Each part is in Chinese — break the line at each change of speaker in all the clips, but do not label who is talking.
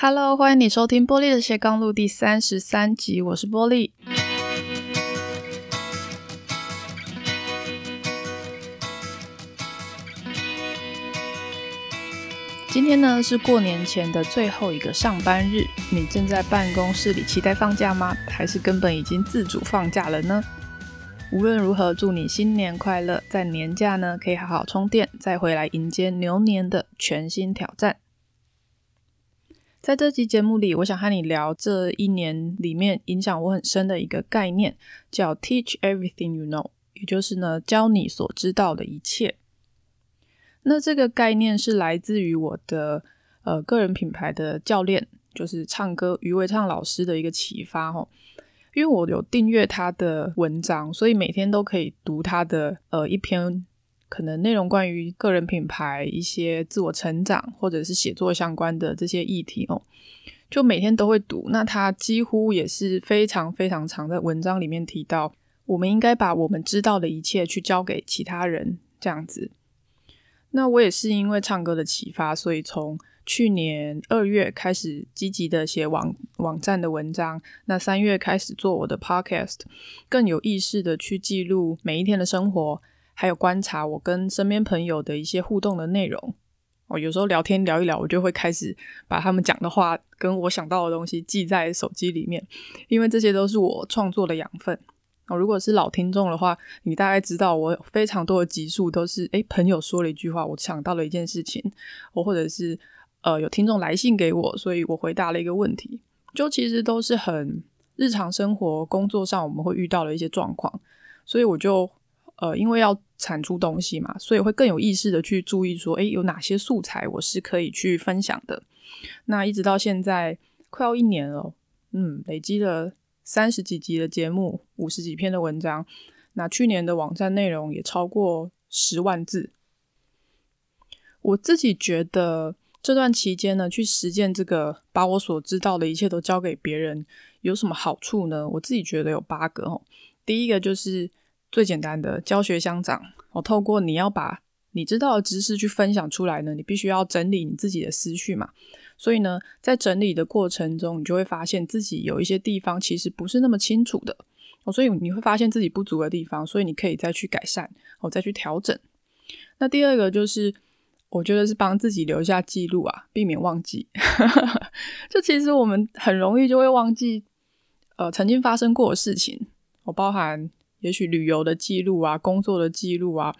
Hello，欢迎你收听波莉的斜杠路第三十三集，我是波莉。今天呢是过年前的最后一个上班日，你正在办公室里期待放假吗？还是根本已经自主放假了呢？无论如何，祝你新年快乐！在年假呢，可以好好充电，再回来迎接牛年的全新挑战。在这期节目里，我想和你聊这一年里面影响我很深的一个概念，叫 “Teach everything you know”，也就是呢，教你所知道的一切。那这个概念是来自于我的呃个人品牌的教练，就是唱歌余维唱老师的一个启发吼。因为我有订阅他的文章，所以每天都可以读他的呃一篇可能内容关于个人品牌、一些自我成长或者是写作相关的这些议题哦，就每天都会读。那他几乎也是非常非常常在文章里面提到，我们应该把我们知道的一切去交给其他人，这样子。那我也是因为唱歌的启发，所以从去年二月开始积极的写网网站的文章，那三月开始做我的 podcast，更有意识的去记录每一天的生活，还有观察我跟身边朋友的一些互动的内容。我有时候聊天聊一聊，我就会开始把他们讲的话跟我想到的东西记在手机里面，因为这些都是我创作的养分。哦，如果是老听众的话，你大概知道我非常多的集数都是，诶，朋友说了一句话，我想到了一件事情，我或者是呃有听众来信给我，所以我回答了一个问题，就其实都是很日常生活、工作上我们会遇到的一些状况，所以我就呃因为要产出东西嘛，所以会更有意识的去注意说，诶，有哪些素材我是可以去分享的。那一直到现在快要一年了，嗯，累积了。三十几集的节目，五十几篇的文章，那去年的网站内容也超过十万字。我自己觉得这段期间呢，去实践这个把我所知道的一切都交给别人，有什么好处呢？我自己觉得有八个哦。第一个就是最简单的教学相长。我透过你要把你知道的知识去分享出来呢，你必须要整理你自己的思绪嘛。所以呢，在整理的过程中，你就会发现自己有一些地方其实不是那么清楚的哦，所以你会发现自己不足的地方，所以你可以再去改善哦，再去调整。那第二个就是，我觉得是帮自己留下记录啊，避免忘记。就其实我们很容易就会忘记，呃，曾经发生过的事情，我包含也许旅游的记录啊，工作的记录啊。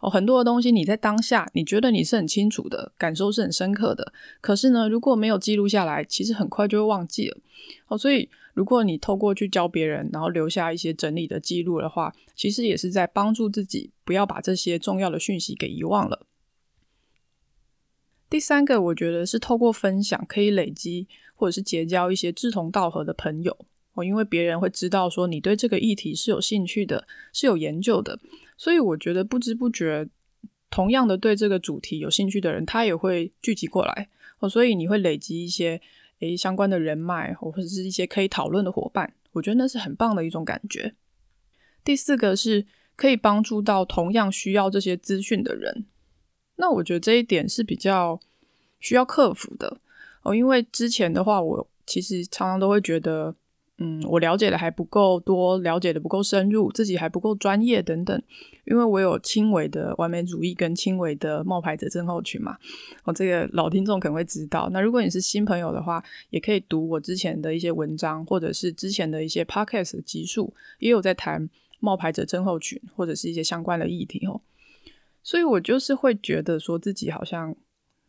哦，很多的东西你在当下你觉得你是很清楚的，感受是很深刻的，可是呢，如果没有记录下来，其实很快就会忘记了。哦，所以如果你透过去教别人，然后留下一些整理的记录的话，其实也是在帮助自己不要把这些重要的讯息给遗忘了。第三个，我觉得是透过分享可以累积或者是结交一些志同道合的朋友。哦，因为别人会知道说你对这个议题是有兴趣的，是有研究的。所以我觉得不知不觉，同样的对这个主题有兴趣的人，他也会聚集过来哦。所以你会累积一些诶相关的人脉，或者是一些可以讨论的伙伴。我觉得那是很棒的一种感觉。第四个是可以帮助到同样需要这些资讯的人。那我觉得这一点是比较需要克服的哦，因为之前的话，我其实常常都会觉得。嗯，我了解的还不够多，了解的不够深入，自己还不够专业等等。因为我有轻微的完美主义跟轻微的冒牌者症候群嘛。我、哦、这个老听众可能会知道。那如果你是新朋友的话，也可以读我之前的一些文章，或者是之前的一些 podcast 的集数，也有在谈冒牌者症候群或者是一些相关的议题哦。所以我就是会觉得说自己好像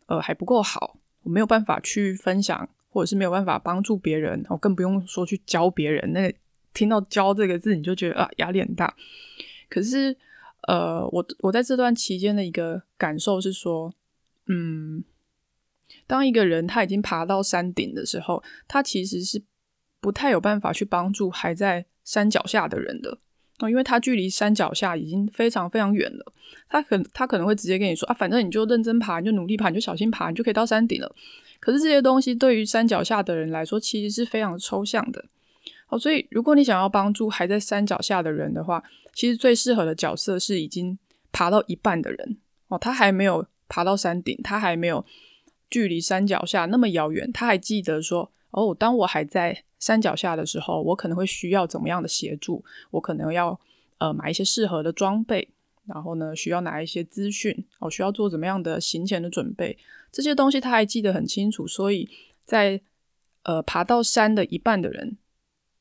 呃还不够好，我没有办法去分享。或者是没有办法帮助别人，我更不用说去教别人。那听到“教”这个字，你就觉得啊，压力很大。可是，呃，我我在这段期间的一个感受是说，嗯，当一个人他已经爬到山顶的时候，他其实是不太有办法去帮助还在山脚下的人的。哦因为他距离山脚下已经非常非常远了。他可他可能会直接跟你说啊，反正你就认真爬，你就努力爬，你就小心爬，你就可以到山顶了。可是这些东西对于山脚下的人来说，其实是非常抽象的。哦，所以如果你想要帮助还在山脚下的人的话，其实最适合的角色是已经爬到一半的人。哦，他还没有爬到山顶，他还没有距离山脚下那么遥远，他还记得说：“哦，当我还在山脚下的时候，我可能会需要怎么样的协助？我可能要呃买一些适合的装备，然后呢，需要拿一些资讯，我、哦、需要做怎么样的行前的准备？这些东西他还记得很清楚。所以在呃爬到山的一半的人，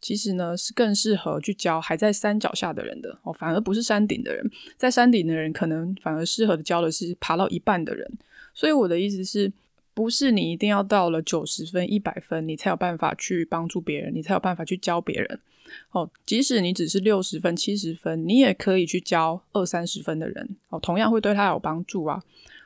其实呢是更适合去教还在山脚下的人的哦，反而不是山顶的人。在山顶的人，可能反而适合的教的是爬到一半的人。所以我的意思是。不是你一定要到了九十分、一百分，你才有办法去帮助别人，你才有办法去教别人。哦，即使你只是六十分、七十分，你也可以去教二三十分的人，哦，同样会对他有帮助啊。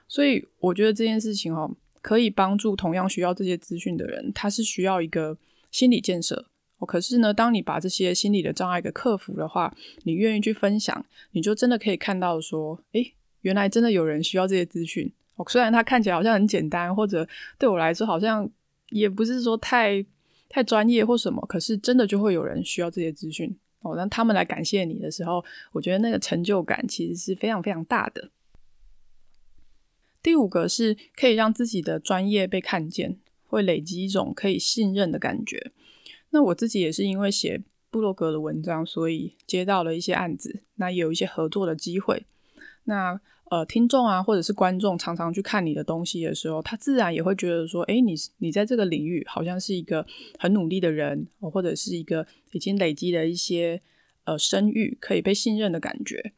所以我觉得这件事情哦，可以帮助同样需要这些资讯的人，他是需要一个心理建设。哦，可是呢，当你把这些心理的障碍给克服的话，你愿意去分享，你就真的可以看到说，诶，原来真的有人需要这些资讯。虽然它看起来好像很简单，或者对我来说好像也不是说太太专业或什么，可是真的就会有人需要这些资讯哦。让他们来感谢你的时候，我觉得那个成就感其实是非常非常大的。第五个是可以让自己的专业被看见，会累积一种可以信任的感觉。那我自己也是因为写部落格的文章，所以接到了一些案子，那也有一些合作的机会。那呃，听众啊，或者是观众，常常去看你的东西的时候，他自然也会觉得说，诶，你你在这个领域好像是一个很努力的人，或者是一个已经累积了一些呃声誉，可以被信任的感觉。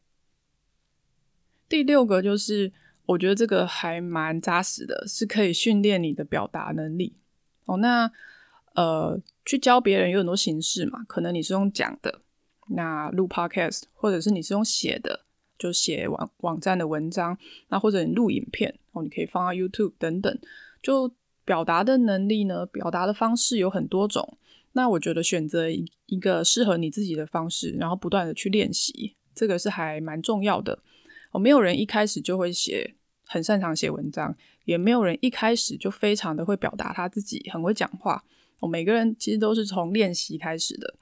第六个就是，我觉得这个还蛮扎实的，是可以训练你的表达能力。哦，那呃，去教别人有很多形式嘛，可能你是用讲的，那录 podcast，或者是你是用写的。就写网网站的文章，那或者你录影片哦，你可以放到 YouTube 等等。就表达的能力呢，表达的方式有很多种。那我觉得选择一一个适合你自己的方式，然后不断的去练习，这个是还蛮重要的。哦，没有人一开始就会写，很擅长写文章，也没有人一开始就非常的会表达他自己，很会讲话。哦，每个人其实都是从练习开始的。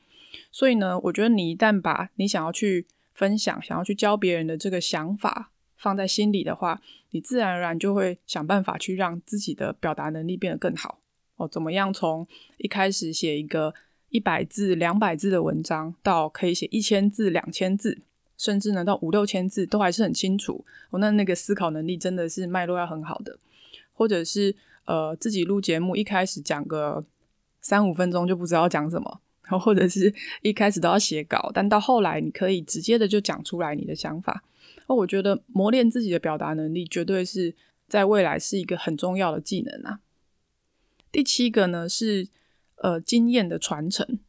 所以呢，我觉得你一旦把你想要去分享，想要去教别人的这个想法放在心里的话，你自然而然就会想办法去让自己的表达能力变得更好哦。怎么样从一开始写一个一百字、两百字的文章，到可以写一千字、两千字，甚至呢到五六千字，都还是很清楚哦。那那个思考能力真的是脉络要很好的，或者是呃自己录节目，一开始讲个三五分钟就不知道讲什么。然或者是一开始都要写稿，但到后来你可以直接的就讲出来你的想法。那我觉得磨练自己的表达能力，绝对是在未来是一个很重要的技能啊。第七个呢是呃经验的传承。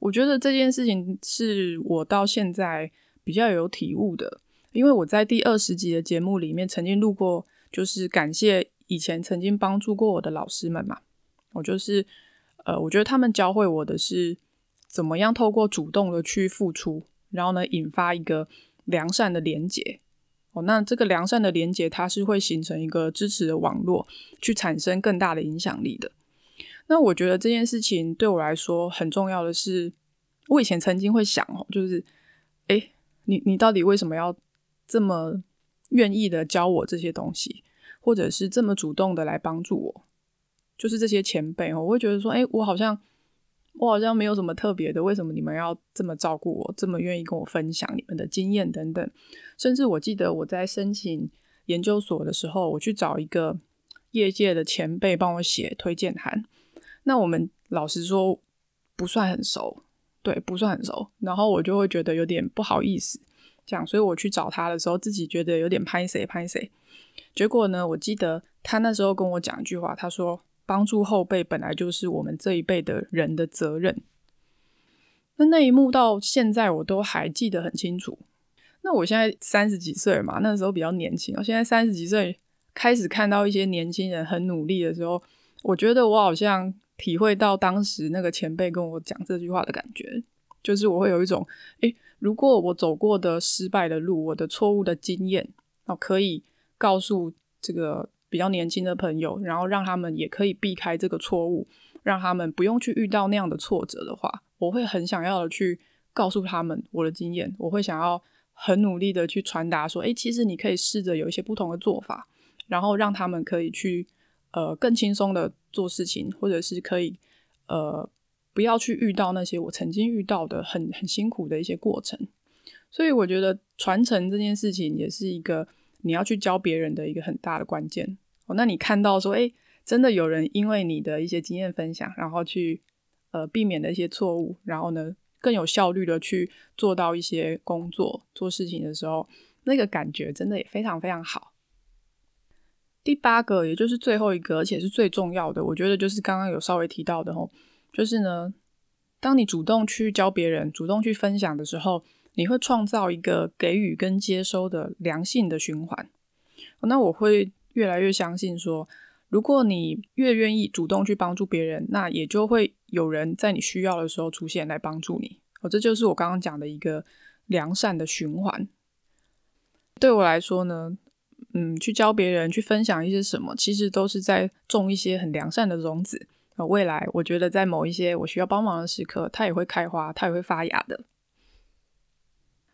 我觉得这件事情是我到现在比较有体悟的，因为我在第二十集的节目里面曾经录过，就是感谢以前曾经帮助过我的老师们嘛，我就是。呃，我觉得他们教会我的是怎么样透过主动的去付出，然后呢，引发一个良善的连结。哦，那这个良善的连结，它是会形成一个支持的网络，去产生更大的影响力的。那我觉得这件事情对我来说很重要的是，我以前曾经会想哦，就是，诶，你你到底为什么要这么愿意的教我这些东西，或者是这么主动的来帮助我？就是这些前辈哦，我会觉得说，哎，我好像我好像没有什么特别的，为什么你们要这么照顾我，这么愿意跟我分享你们的经验等等？甚至我记得我在申请研究所的时候，我去找一个业界的前辈帮我写推荐函。那我们老实说不算很熟，对，不算很熟。然后我就会觉得有点不好意思，这样，所以我去找他的时候，自己觉得有点拍谁拍谁。结果呢，我记得他那时候跟我讲一句话，他说。帮助后辈本来就是我们这一辈的人的责任。那那一幕到现在我都还记得很清楚。那我现在三十几岁嘛，那时候比较年轻。我现在三十几岁，开始看到一些年轻人很努力的时候，我觉得我好像体会到当时那个前辈跟我讲这句话的感觉，就是我会有一种，诶，如果我走过的失败的路，我的错误的经验，哦，可以告诉这个。比较年轻的朋友，然后让他们也可以避开这个错误，让他们不用去遇到那样的挫折的话，我会很想要的去告诉他们我的经验，我会想要很努力的去传达说，诶，其实你可以试着有一些不同的做法，然后让他们可以去呃更轻松的做事情，或者是可以呃不要去遇到那些我曾经遇到的很很辛苦的一些过程。所以我觉得传承这件事情也是一个你要去教别人的一个很大的关键。哦，那你看到说，诶，真的有人因为你的一些经验分享，然后去呃避免了一些错误，然后呢更有效率的去做到一些工作做事情的时候，那个感觉真的也非常非常好。第八个，也就是最后一个，而且是最重要的，我觉得就是刚刚有稍微提到的哦，就是呢，当你主动去教别人，主动去分享的时候。你会创造一个给予跟接收的良性的循环。那我会越来越相信说，如果你越愿意主动去帮助别人，那也就会有人在你需要的时候出现来帮助你。哦，这就是我刚刚讲的一个良善的循环。对我来说呢，嗯，去教别人，去分享一些什么，其实都是在种一些很良善的种子。未来我觉得在某一些我需要帮忙的时刻，它也会开花，它也会发芽的。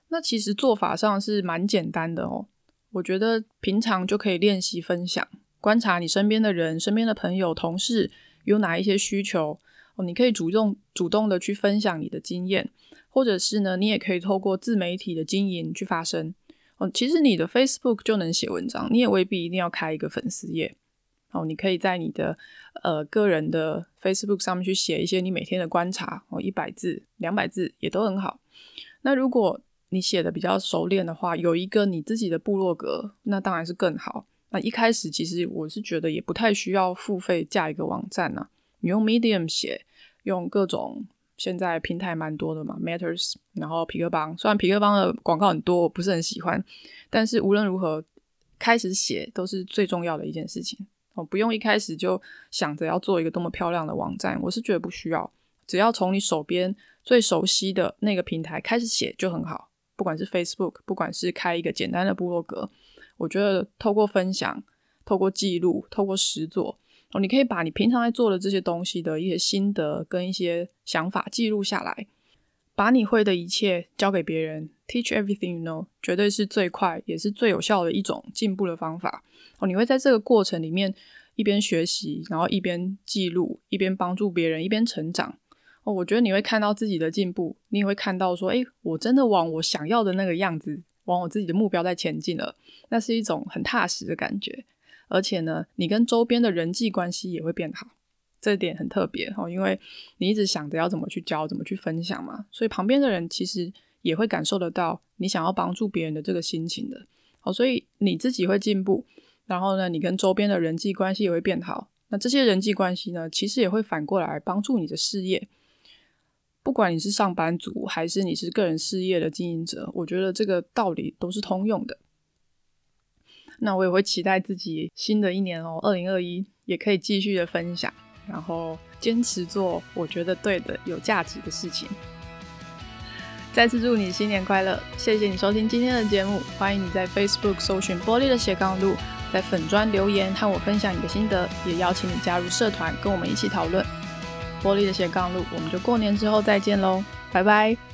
那其实做法上是蛮简单的哦，我觉得平常就可以练习分享，观察你身边的人、身边的朋友、同事有哪一些需求哦，你可以主动主动的去分享你的经验，或者是呢，你也可以透过自媒体的经营去发声哦。其实你的 Facebook 就能写文章，你也未必一定要开一个粉丝页哦，你可以在你的呃个人的 Facebook 上面去写一些你每天的观察哦，一百字、两百字也都很好。那如果你写的比较熟练的话，有一个你自己的部落格，那当然是更好。那一开始其实我是觉得也不太需要付费架一个网站呢、你用 Medium 写，用各种现在平台蛮多的嘛，Matters，然后皮克邦，虽然皮克邦的广告很多，我不是很喜欢，但是无论如何，开始写都是最重要的一件事情。哦，不用一开始就想着要做一个多么漂亮的网站，我是觉得不需要，只要从你手边最熟悉的那个平台开始写就很好。不管是 Facebook，不管是开一个简单的部落格，我觉得透过分享、透过记录、透过实作，哦，你可以把你平常在做的这些东西的一些心得跟一些想法记录下来，把你会的一切交给别人，Teach everything you know，绝对是最快也是最有效的一种进步的方法。哦，你会在这个过程里面一边学习，然后一边记录，一边帮助别人，一边成长。我觉得你会看到自己的进步，你也会看到说，诶，我真的往我想要的那个样子，往我自己的目标在前进了，那是一种很踏实的感觉。而且呢，你跟周边的人际关系也会变好，这点很特别哦，因为你一直想着要怎么去教，怎么去分享嘛，所以旁边的人其实也会感受得到你想要帮助别人的这个心情的。哦，所以你自己会进步，然后呢，你跟周边的人际关系也会变好。那这些人际关系呢，其实也会反过来帮助你的事业。不管你是上班族还是你是个人事业的经营者，我觉得这个道理都是通用的。那我也会期待自己新的一年哦，二零二一也可以继续的分享，然后坚持做我觉得对的、有价值的事情。再次祝你新年快乐！谢谢你收听今天的节目，欢迎你在 Facebook 搜寻玻璃的斜杠路，在粉专留言和我分享你的心得，也邀请你加入社团跟我们一起讨论。玻璃的斜杠路，我们就过年之后再见喽，拜拜。